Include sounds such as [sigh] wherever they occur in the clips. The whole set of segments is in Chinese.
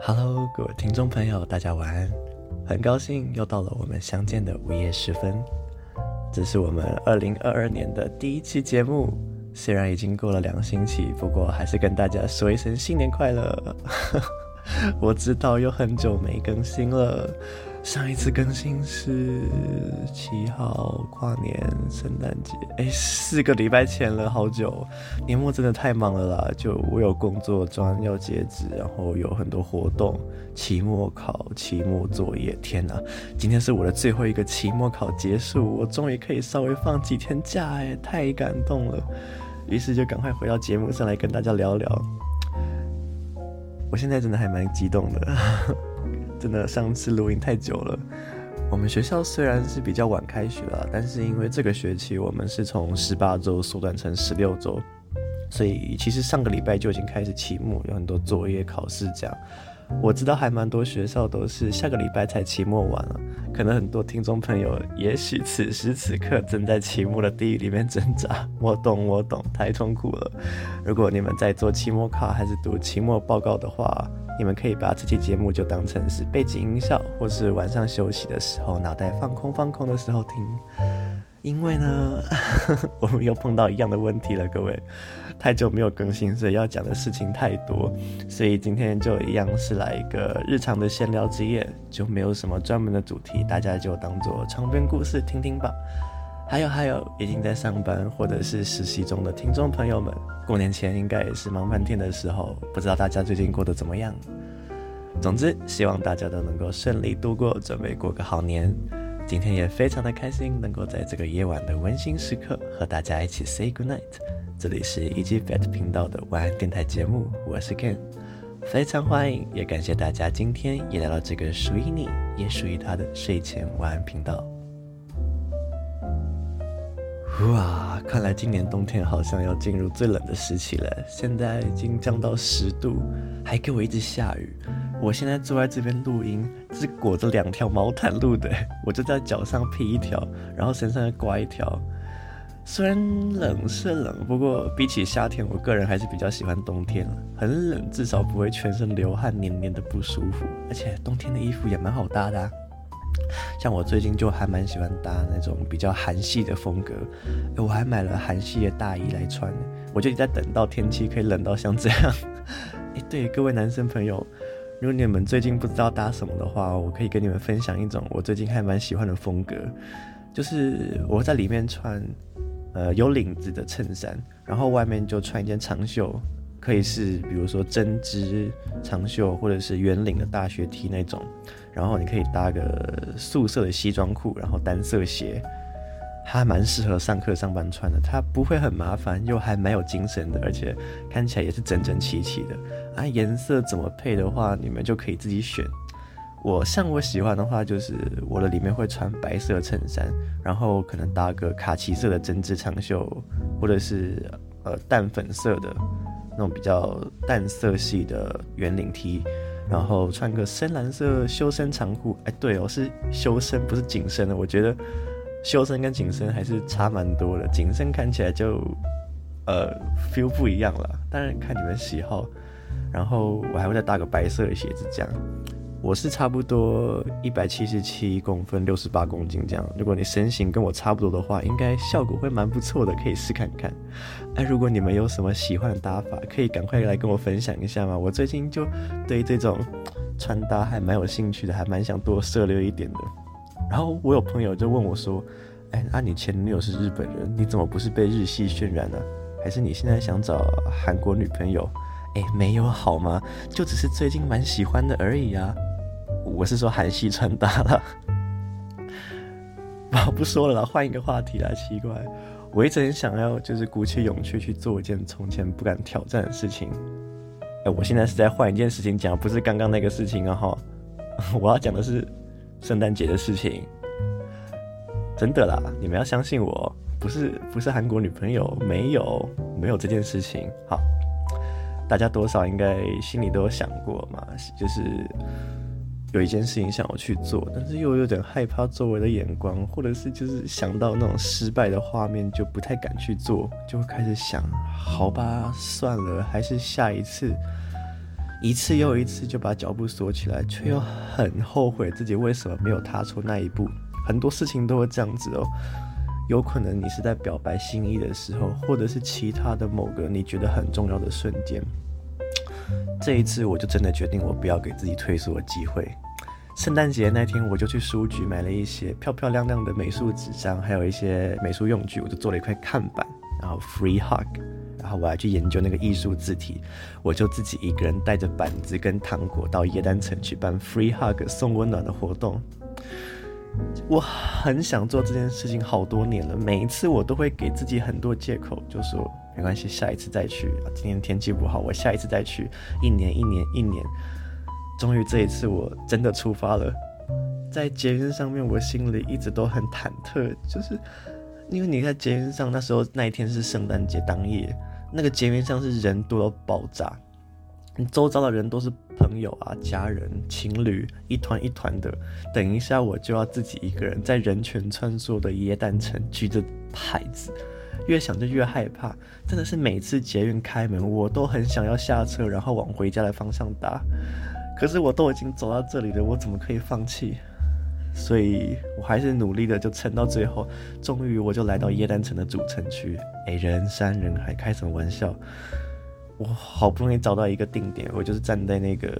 Hello，各位听众朋友，大家晚安。很高兴又到了我们相见的午夜时分。这是我们二零二二年的第一期节目，虽然已经过了两个星期，不过还是跟大家说一声新年快乐。[laughs] 我知道又很久没更新了。上一次更新是七号跨年圣诞节，哎，四个礼拜前了，好久。年末真的太忙了啦，就我有工作专要截止，然后有很多活动，期末考、期末作业。天哪，今天是我的最后一个期末考结束，我终于可以稍微放几天假，哎，太感动了。于是就赶快回到节目上来跟大家聊聊。我现在真的还蛮激动的。真的，上次录音太久了。我们学校虽然是比较晚开学了，但是因为这个学期我们是从十八周缩短成十六周，所以其实上个礼拜就已经开始期末，有很多作业考试这样。我知道还蛮多学校都是下个礼拜才期末完了，可能很多听众朋友也许此时此刻正在期末的地狱里面挣扎。我懂，我懂，太痛苦了。如果你们在做期末考还是读期末报告的话，你们可以把这期节目就当成是背景音效，或是晚上休息的时候脑袋放空放空的时候听。因为呢，[laughs] 我们又碰到一样的问题了，各位，太久没有更新，所以要讲的事情太多，所以今天就一样是来一个日常的闲聊之夜，就没有什么专门的主题，大家就当做长篇故事听听吧。还有还有，已经在上班或者是实习中的听众朋友们，过年前应该也是忙半天的时候，不知道大家最近过得怎么样？总之，希望大家都能够顺利度过，准备过个好年。今天也非常的开心，能够在这个夜晚的温馨时刻和大家一起 say good night。这里是 EG Fat 频道的晚安电台节目，我是 Ken，非常欢迎，也感谢大家今天也来到这个属于你也属于他的睡前晚安频道。哇，看来今年冬天好像要进入最冷的时期了。现在已经降到十度，还给我一直下雨。我现在坐在这边录音，是裹着两条毛毯录的。[laughs] 我就在脚上披一条，然后身上再挂一条。虽然冷是冷，不过比起夏天，我个人还是比较喜欢冬天了。很冷，至少不会全身流汗，黏黏的不舒服。而且冬天的衣服也蛮好搭的啊。像我最近就还蛮喜欢搭那种比较韩系的风格，我还买了韩系的大衣来穿，我就一直在等到天气可以冷到像这样。[laughs] 哎，对，各位男生朋友，如果你们最近不知道搭什么的话，我可以跟你们分享一种我最近还蛮喜欢的风格，就是我在里面穿呃有领子的衬衫，然后外面就穿一件长袖。可以是比如说针织长袖，或者是圆领的大学 T 那种，然后你可以搭个素色的西装裤，然后单色鞋，还蛮适合上课上班穿的。它不会很麻烦，又还蛮有精神的，而且看起来也是整整齐齐的。啊，颜色怎么配的话，你们就可以自己选。我像我喜欢的话，就是我的里面会穿白色衬衫，然后可能搭个卡其色的针织长袖，或者是呃淡粉色的。那种比较淡色系的圆领 T，然后穿个深蓝色修身长裤。哎，对哦，是修身不是紧身的。我觉得修身跟紧身还是差蛮多的。紧身看起来就呃 feel 不一样了，当然看你们喜好。然后我还会再搭个白色的鞋子，这样。我是差不多一百七十七公分，六十八公斤这样。如果你身形跟我差不多的话，应该效果会蛮不错的，可以试看看。哎，如果你们有什么喜欢的搭法，可以赶快来跟我分享一下吗？我最近就对这种穿搭还蛮有兴趣的，还蛮想多涉猎一点的。然后我有朋友就问我说：“哎，那你前女友是日本人，你怎么不是被日系渲染呢？还是你现在想找韩国女朋友？哎，没有好吗？就只是最近蛮喜欢的而已啊。”我是说韩系穿搭啦，我不说了啦，换一个话题啦。奇怪，我一直很想要，就是鼓起勇气去做一件从前不敢挑战的事情。哎，我现在是在换一件事情讲，不是刚刚那个事情啊哈。[laughs] 我要讲的是圣诞节的事情，真的啦，你们要相信我，不是不是韩国女朋友，没有没有这件事情。好，大家多少应该心里都有想过嘛，就是。有一件事情想要去做，但是又有点害怕周围的眼光，或者是就是想到那种失败的画面，就不太敢去做，就会开始想，好吧，算了，还是下一次。一次又一次就把脚步锁起来，却又很后悔自己为什么没有踏出那一步。很多事情都会这样子哦，有可能你是在表白心意的时候，或者是其他的某个你觉得很重要的瞬间。这一次我就真的决定，我不要给自己退缩的机会。圣诞节那天，我就去书局买了一些漂漂亮亮的美术纸张，还有一些美术用具，我就做了一块看板，然后 free hug，然后我还去研究那个艺术字体，我就自己一个人带着板子跟糖果到耶诞城去办 free hug 送温暖的活动。我很想做这件事情好多年了，每一次我都会给自己很多借口，就说没关系，下一次再去。今天天气不好，我下一次再去。一年一年一年。终于这一次我真的出发了，在捷运上面，我心里一直都很忐忑，就是因为你在捷运上，那时候那一天是圣诞节当夜，那个捷运上是人多到爆炸，你周遭的人都是朋友啊、家人、情侣，一团一团的。等一下我就要自己一个人在人群穿梭的耶诞城举着牌子，越想就越害怕，真的是每次捷运开门，我都很想要下车，然后往回家的方向打。可是我都已经走到这里了，我怎么可以放弃？所以我还是努力的，就撑到最后。终于，我就来到耶诞城的主城区。哎，人山人海，开什么玩笑？我好不容易找到一个定点，我就是站在那个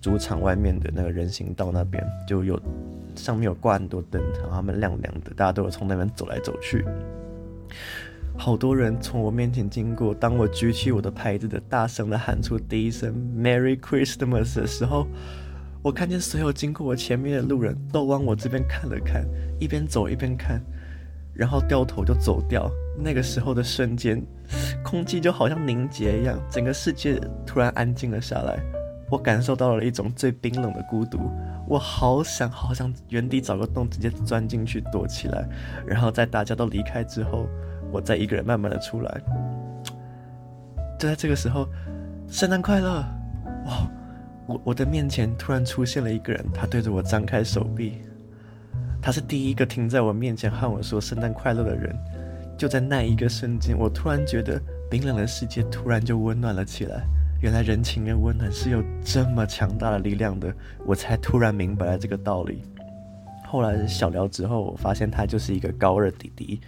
主场外面的那个人行道那边，就有上面有挂很多灯，然后他们亮亮的，大家都有从那边走来走去。好多人从我面前经过，当我举起我的牌子的，大声的喊出第一声 “Merry Christmas” 的时候，我看见所有经过我前面的路人都往我这边看了看，一边走一边看，然后掉头就走掉。那个时候的瞬间，空气就好像凝结一样，整个世界突然安静了下来。我感受到了一种最冰冷的孤独，我好想好想原地找个洞，直接钻进去躲起来，然后在大家都离开之后。我再一个人慢慢的出来，就在这个时候，圣诞快乐！哇，我我的面前突然出现了一个人，他对着我张开手臂，他是第一个停在我面前和我说圣诞快乐的人。就在那一个瞬间，我突然觉得冰冷的世界突然就温暖了起来。原来人情跟温暖是有这么强大的力量的，我才突然明白了这个道理。后来小聊之后，我发现他就是一个高二弟弟。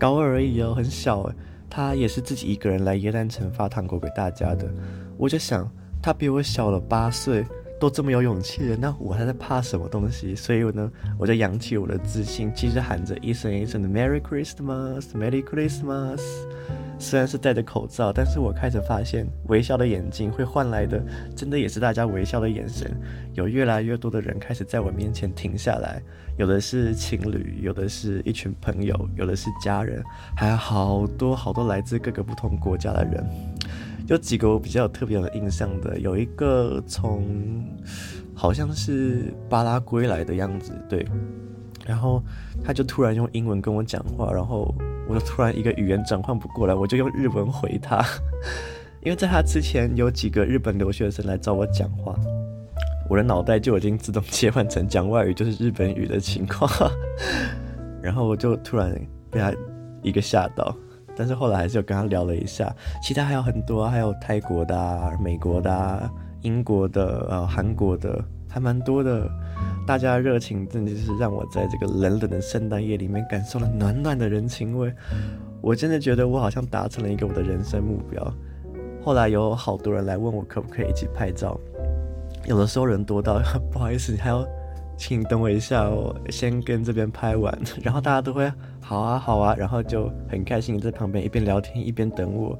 高二而已哦，很小诶。他也是自己一个人来耶诞城发糖果给大家的。我就想，他比我小了八岁，都这么有勇气了，那我还在怕什么东西？所以呢，我就扬起我的自信，继续喊着一声一声的 Merry Christmas，Merry Christmas。虽然是戴着口罩，但是我开始发现，微笑的眼睛会换来的，真的也是大家微笑的眼神。有越来越多的人开始在我面前停下来，有的是情侣，有的是一群朋友，有的是家人，还有好多好多来自各个不同国家的人。有几个我比较特别有印象的，有一个从好像是巴拉圭来的样子，对，然后他就突然用英文跟我讲话，然后。我就突然一个语言转换不过来，我就用日文回他，[laughs] 因为在他之前有几个日本留学生来找我讲话，我的脑袋就已经自动切换成讲外语就是日本语的情况，[laughs] 然后我就突然被他一个吓到，但是后来还是有跟他聊了一下，其他还有很多，还有泰国的啊、美国的啊、英国的、呃、韩国的，还蛮多的。大家的热情真的是让我在这个冷冷的圣诞夜里面感受了暖暖的人情味。我真的觉得我好像达成了一个我的人生目标。后来有好多人来问我可不可以一起拍照，有的时候人多到 [laughs] 不好意思，还要请你等我一下，哦先跟这边拍完，[laughs] 然后大家都会好啊好啊，然后就很开心在旁边一边聊天一边等我。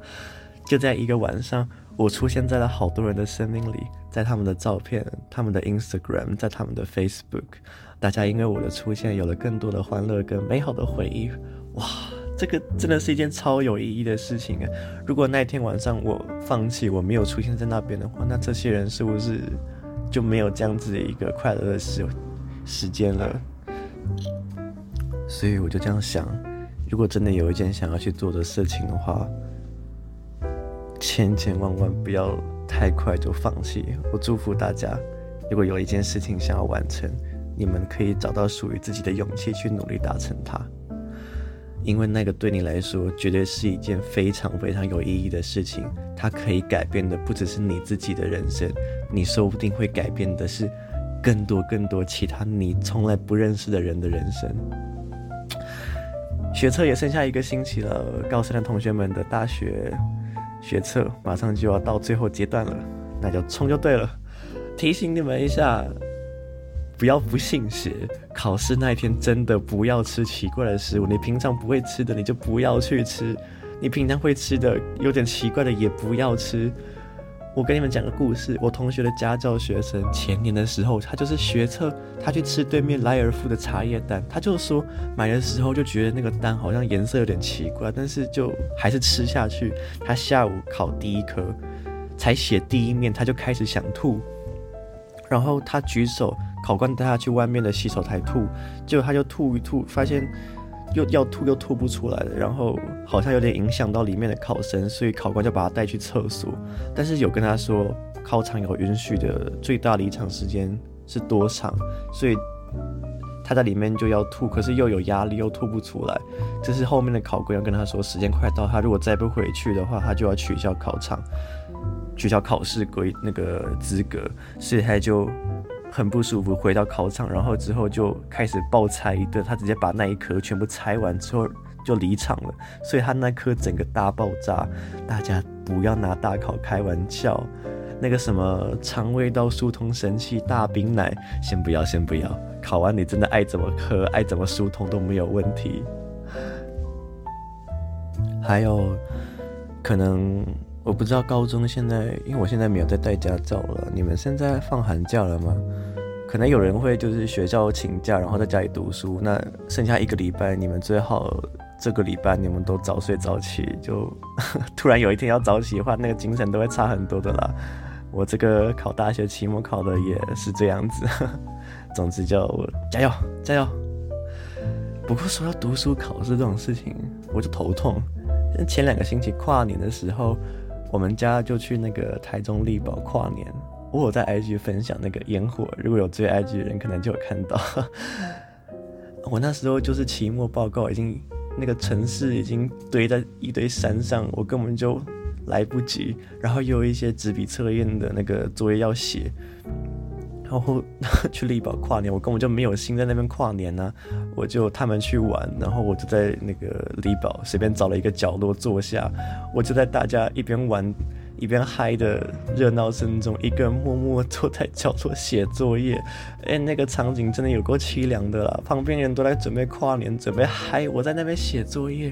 就在一个晚上，我出现在了好多人的生命里，在他们的照片、他们的 Instagram、在他们的 Facebook，大家因为我的出现有了更多的欢乐跟美好的回忆。哇，这个真的是一件超有意义的事情啊！如果那天晚上我放弃，我没有出现在那边的话，那这些人是不是就没有这样子的一个快乐的时时间了？所以我就这样想，如果真的有一件想要去做的事情的话。千千万万不要太快就放弃。我祝福大家，如果有一件事情想要完成，你们可以找到属于自己的勇气去努力达成它。因为那个对你来说绝对是一件非常非常有意义的事情，它可以改变的不只是你自己的人生，你说不定会改变的是更多更多其他你从来不认识的人的人生。学测也剩下一个星期了，高三的同学们的大学学测马上就要到最后阶段了，那就冲就对了。提醒你们一下。不要不信邪，考试那一天真的不要吃奇怪的食物。你平常不会吃的，你就不要去吃；你平常会吃的，有点奇怪的也不要吃。我跟你们讲个故事，我同学的家教学生前年的时候，他就是学测，他去吃对面莱尔富的茶叶蛋，他就说买的时候就觉得那个蛋好像颜色有点奇怪，但是就还是吃下去。他下午考第一科，才写第一面，他就开始想吐，然后他举手。考官带他去外面的洗手台吐，结果他就吐一吐，发现又要吐又吐不出来的，然后好像有点影响到里面的考生，所以考官就把他带去厕所。但是有跟他说，考场有允许的最大离场时间是多长，所以他在里面就要吐，可是又有压力又吐不出来。这是后面的考官要跟他说，时间快到，他如果再不回去的话，他就要取消考场，取消考试规那个资格，所以他就。很不舒服，回到考场，然后之后就开始爆拆一顿。他直接把那一颗全部拆完之后就离场了，所以他那颗整个大爆炸。大家不要拿大考开玩笑，那个什么肠胃道疏通神器大冰奶，先不要，先不要。考完你真的爱怎么喝，爱怎么疏通都没有问题。还有可能。我不知道高中现在，因为我现在没有在带家教了。你们现在放寒假了吗？可能有人会就是学校请假，然后在家里读书。那剩下一个礼拜，你们最好这个礼拜你们都早睡早起。就 [laughs] 突然有一天要早起的话，那个精神都会差很多的啦。我这个考大学期末考的也是这样子。[laughs] 总之就加油加油。不过说到读书考试这种事情，我就头痛。前两个星期跨年的时候。我们家就去那个台中丽宝跨年，我有在 IG 分享那个烟火，如果有追 IG 的人，可能就有看到。[laughs] 我那时候就是期末报告，已经那个城市已经堆在一堆山上，我根本就来不及。然后又有一些纸笔测验的那个作业要写。然后 [laughs] 去丽宝跨年，我根本就没有心在那边跨年呢、啊。我就他们去玩，然后我就在那个丽宝随便找了一个角落坐下，我就在大家一边玩一边嗨的热闹声中，一个人默默坐在角落写作业。哎，那个场景真的有够凄凉的啦！旁边人都在准备跨年，准备嗨，我在那边写作业。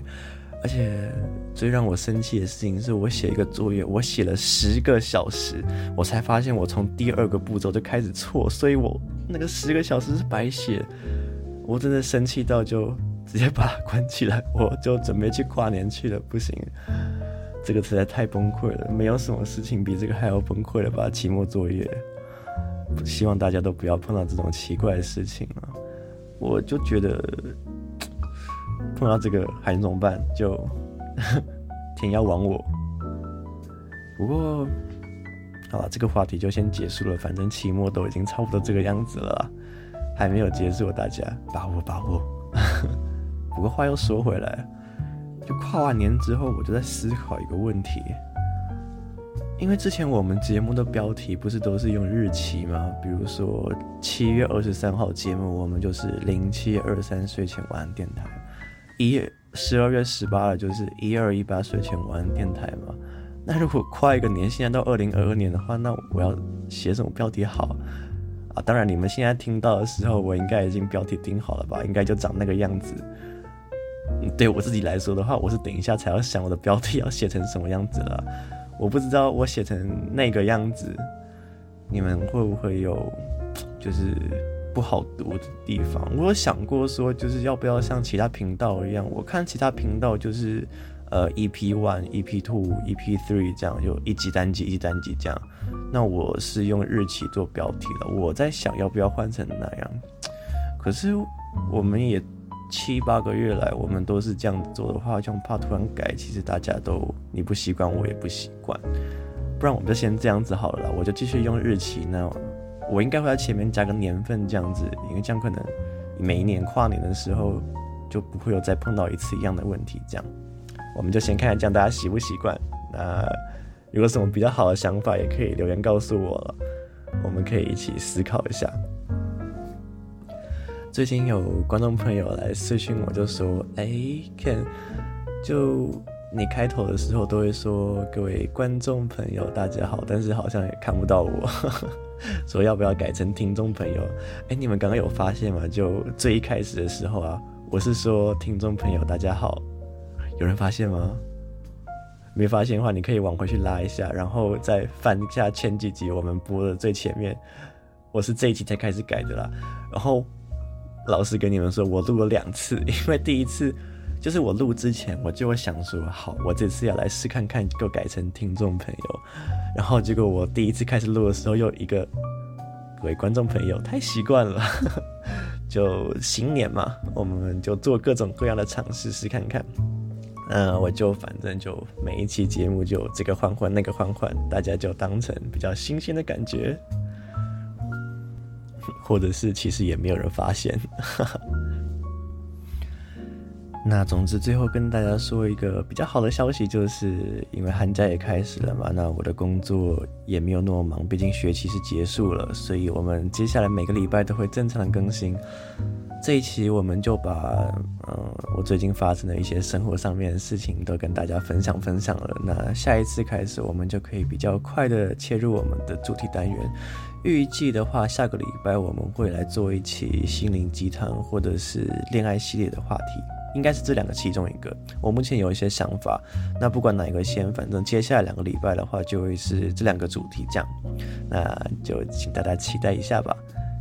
而且最让我生气的事情是我写一个作业，我写了十个小时，我才发现我从第二个步骤就开始错，所以我那个十个小时是白写。我真的生气到就直接把它关起来，我就准备去跨年去了。不行，这个实在太崩溃了，没有什么事情比这个还要崩溃了吧？期末作业，希望大家都不要碰到这种奇怪的事情啊！我就觉得。碰到这个还能怎么办？就天要亡我。不过，好了，这个话题就先结束了。反正期末都已经差不多这个样子了，还没有结束，大家把握把握。[laughs] 不过话又说回来，就跨完年之后，我就在思考一个问题。因为之前我们节目的标题不是都是用日期吗？比如说七月二十三号节目，我们就是零七二三睡前晚安电台。一十二月十八了，就是一二一八睡前晚安电台嘛。那如果跨一个年，现在到二零二二年的话，那我要写什么标题好当然，你们现在听到的时候，我应该已经标题定好了吧？应该就长那个样子。对我自己来说的话，我是等一下才要想我的标题要写成什么样子了。我不知道我写成那个样子，你们会不会有，就是。不好读的地方，我有想过说，就是要不要像其他频道一样？我看其他频道就是，呃，EP one、EP two、EP three 这样，就一集单集、一集单集这样。那我是用日期做标题了，我在想要不要换成那样。可是我们也七八个月来，我们都是这样做的话，就怕突然改，其实大家都你不习惯，我也不习惯。不然我们就先这样子好了啦，我就继续用日期那。我应该会在前面加个年份这样子，因为这样可能每一年跨年的时候，就不会有再碰到一次一样的问题。这样，我们就先看看这样大家习不习惯。那如果什么比较好的想法，也可以留言告诉我了，我们可以一起思考一下。最近有观众朋友来私讯我，就说：“哎，Ken，就你开头的时候都会说各位观众朋友大家好，但是好像也看不到我，[laughs] 说要不要改成听众朋友？哎，你们刚刚有发现吗？就最一开始的时候啊，我是说听众朋友大家好，有人发现吗？没发现的话，你可以往回去拉一下，然后再翻一下前几集我们播的最前面，我是这一集才开始改的啦，然后。”老实跟你们说，我录了两次，[laughs] 因为第一次就是我录之前，我就会想说，好，我这次要来试看看，就改成听众朋友。然后结果我第一次开始录的时候，又一个各位观众朋友，太习惯了。[laughs] 就新年嘛，我们就做各种各样的尝试试看看。嗯，我就反正就每一期节目就这个换换那个换换，大家就当成比较新鲜的感觉。[laughs] 或者是其实也没有人发现。[laughs] 那总之最后跟大家说一个比较好的消息，就是因为寒假也开始了嘛，那我的工作也没有那么忙，毕竟学期是结束了，所以我们接下来每个礼拜都会正常更新。这一期我们就把嗯我最近发生的一些生活上面的事情都跟大家分享分享了。那下一次开始，我们就可以比较快的切入我们的主题单元。预计的话，下个礼拜我们会来做一期心灵鸡汤或者是恋爱系列的话题，应该是这两个其中一个。我目前有一些想法，那不管哪一个先，反正接下来两个礼拜的话就会是这两个主题这样，那就请大家期待一下吧。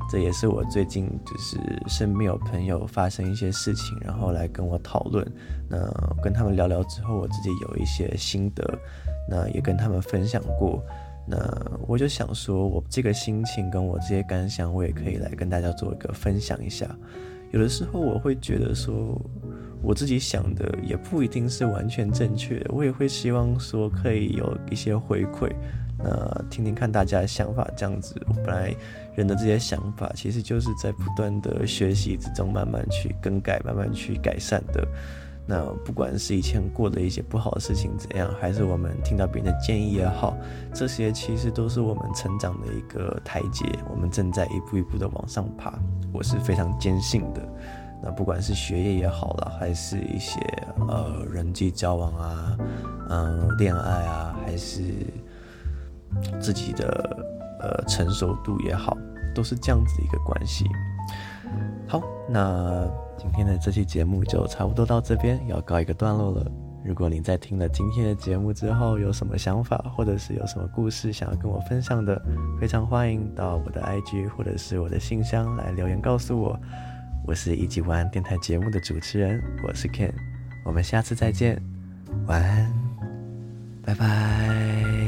这也是我最近就是身边有朋友发生一些事情，然后来跟我讨论，那跟他们聊聊之后，我自己有一些心得，那也跟他们分享过。那我就想说，我这个心情跟我这些感想，我也可以来跟大家做一个分享一下。有的时候我会觉得说，我自己想的也不一定是完全正确的，我也会希望说可以有一些回馈，那听听看大家的想法，这样子。我本来人的这些想法，其实就是在不断的学习之中慢慢去更改，慢慢去改善的。那不管是以前过的一些不好的事情怎样，还是我们听到别人的建议也好，这些其实都是我们成长的一个台阶，我们正在一步一步的往上爬，我是非常坚信的。那不管是学业也好了，还是一些呃人际交往啊，嗯、恋爱啊，还是自己的呃成熟度也好，都是这样子一个关系。好，那。今天的这期节目就差不多到这边，要告一个段落了。如果你在听了今天的节目之后有什么想法，或者是有什么故事想要跟我分享的，非常欢迎到我的 IG 或者是我的信箱来留言告诉我。我是一级晚安电台节目的主持人，我是 Ken，我们下次再见，晚安，拜拜。